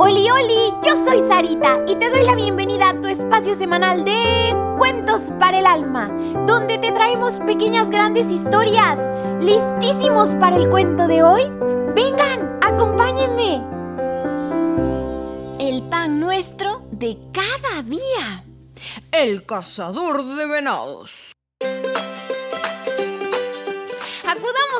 Oli, oli, yo soy Sarita y te doy la bienvenida a tu espacio semanal de Cuentos para el Alma, donde te traemos pequeñas grandes historias. ¿Listísimos para el cuento de hoy? Vengan, acompáñenme. El pan nuestro de cada día. El cazador de venados.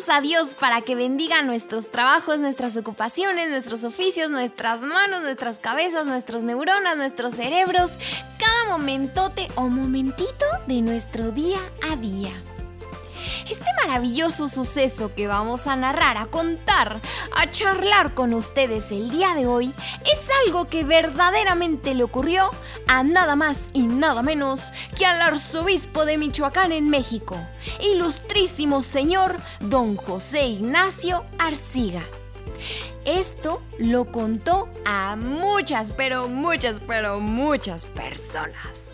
A Dios para que bendiga nuestros trabajos, nuestras ocupaciones, nuestros oficios, nuestras manos, nuestras cabezas, nuestros neuronas, nuestros cerebros, cada momentote o momentito de nuestro día a día. Este maravilloso suceso que vamos a narrar, a contar, a charlar con ustedes el día de hoy es algo que verdaderamente le ocurrió a nada más y nada menos que al arzobispo de Michoacán en México, ilustrísimo señor don José Ignacio Arciga. Esto lo contó a muchas, pero muchas, pero muchas personas.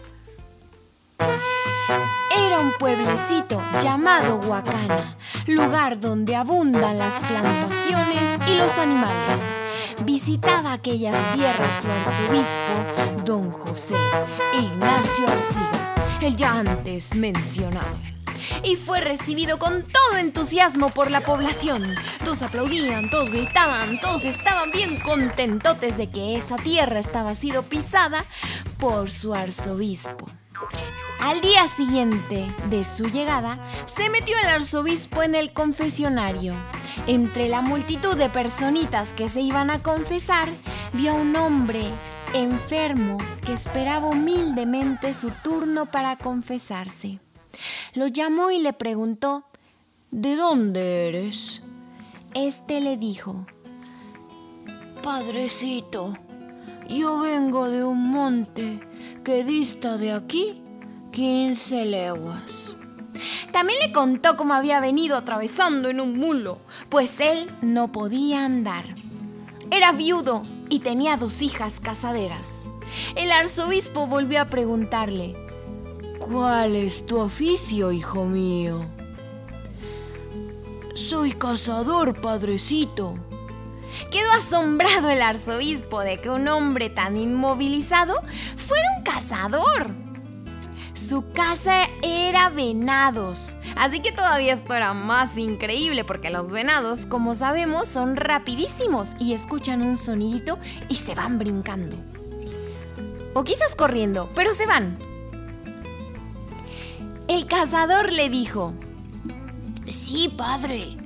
Un pueblecito llamado Huacana, lugar donde abundan las plantaciones y los animales. Visitaba aquellas tierras su arzobispo, don José Ignacio Arciga, el ya antes mencionado. Y fue recibido con todo entusiasmo por la población. Todos aplaudían, todos gritaban, todos estaban bien contentotes de que esa tierra estaba sido pisada por su arzobispo. Al día siguiente de su llegada, se metió el arzobispo en el confesionario. Entre la multitud de personitas que se iban a confesar, vio a un hombre enfermo que esperaba humildemente su turno para confesarse. Lo llamó y le preguntó, ¿De dónde eres? Este le dijo, Padrecito, yo vengo de un monte que dista de aquí 15 leguas. También le contó cómo había venido atravesando en un mulo, pues él no podía andar. Era viudo y tenía dos hijas casaderas. El arzobispo volvió a preguntarle, ¿Cuál es tu oficio, hijo mío? Soy cazador, padrecito. Quedó asombrado el arzobispo de que un hombre tan inmovilizado fuera un cazador. Su casa era venados. Así que todavía esto era más increíble porque los venados, como sabemos, son rapidísimos y escuchan un sonidito y se van brincando. O quizás corriendo, pero se van. El cazador le dijo, Sí, padre,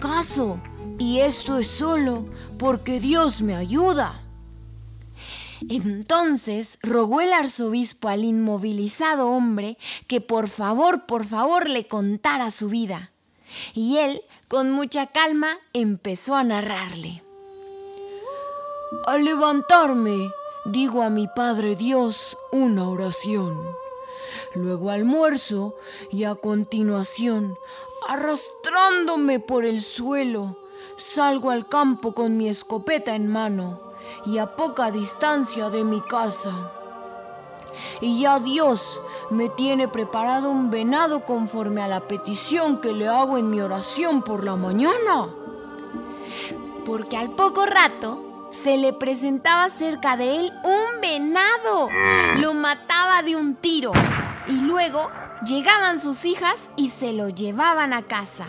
caso, y esto es solo porque Dios me ayuda. Entonces rogó el arzobispo al inmovilizado hombre que por favor, por favor le contara su vida. Y él, con mucha calma, empezó a narrarle. Al levantarme, digo a mi Padre Dios una oración. Luego almuerzo y a continuación, arrastrándome por el suelo, salgo al campo con mi escopeta en mano y a poca distancia de mi casa. Y ya Dios me tiene preparado un venado conforme a la petición que le hago en mi oración por la mañana. Porque al poco rato se le presentaba cerca de él un venado. Lo mataba de un tiro. Y luego llegaban sus hijas y se lo llevaban a casa.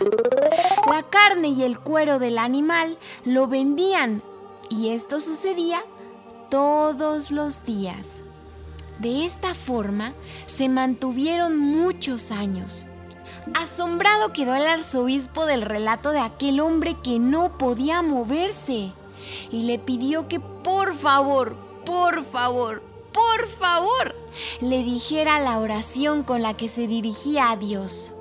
La carne y el cuero del animal lo vendían y esto sucedía todos los días. De esta forma se mantuvieron muchos años. Asombrado quedó el arzobispo del relato de aquel hombre que no podía moverse y le pidió que por favor, por favor, por favor, le dijera la oración con la que se dirigía a Dios.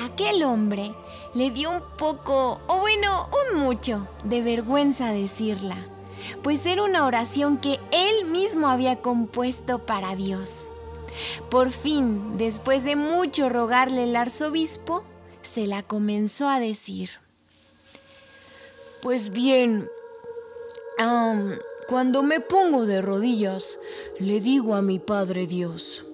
Aquel hombre le dio un poco, o bueno, un mucho, de vergüenza decirla, pues era una oración que él mismo había compuesto para Dios. Por fin, después de mucho rogarle el arzobispo, se la comenzó a decir. Pues bien, cuando me pongo de rodillas, le digo a mi Padre Dios,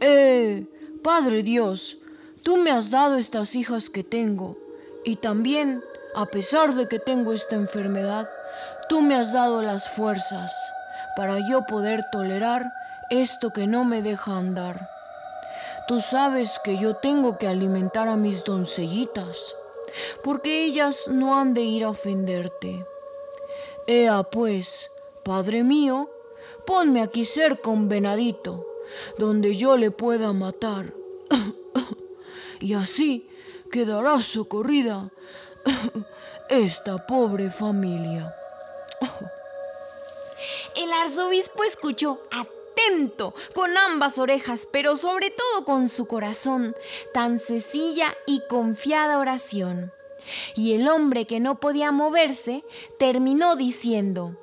Eh, Padre Dios, Tú me has dado estas hijas que tengo y también A pesar de que tengo esta enfermedad, tú me has dado las fuerzas para yo poder tolerar esto que no me deja andar. Tú sabes que yo tengo que alimentar a mis doncellitas, porque ellas no han de ir a ofenderte. Ea pues, Padre mío, ponme aquí cerca un venadito, donde yo le pueda matar. Y así quedará socorrida esta pobre familia. El arzobispo escuchó atento, con ambas orejas, pero sobre todo con su corazón, tan sencilla y confiada oración. Y el hombre que no podía moverse terminó diciendo,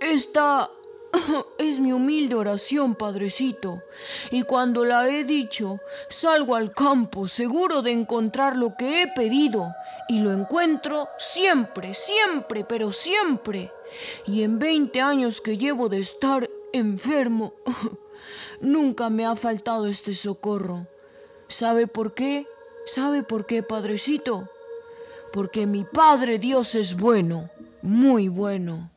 Esta es mi humilde oración, Padrecito, y cuando la he dicho, salgo al campo seguro de encontrar lo que he pedido, y lo encuentro siempre, siempre, pero siempre. Y en 20 años que llevo de estar enfermo, nunca me ha faltado este socorro. ¿Sabe por qué? ¿Sabe por qué, Padrecito? Porque mi Padre Dios es bueno, muy bueno.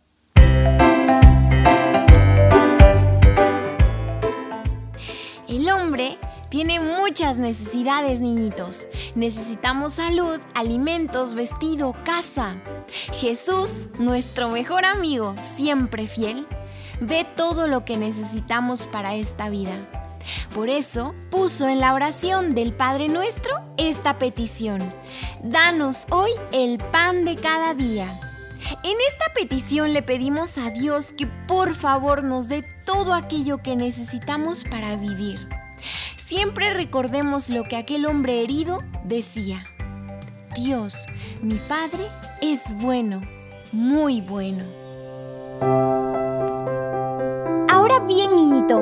El hombre tiene muchas necesidades, niñitos. Necesitamos salud, alimentos, vestido, casa. Jesús, nuestro mejor amigo, siempre fiel, ve todo lo que necesitamos para esta vida. Por eso puso en la oración del Padre Nuestro esta petición. Danos hoy el pan de cada día. En esta petición le pedimos a Dios que por favor nos dé todo aquello que necesitamos para vivir. Siempre recordemos lo que aquel hombre herido decía. Dios, mi Padre, es bueno, muy bueno. Ahora bien, niñito,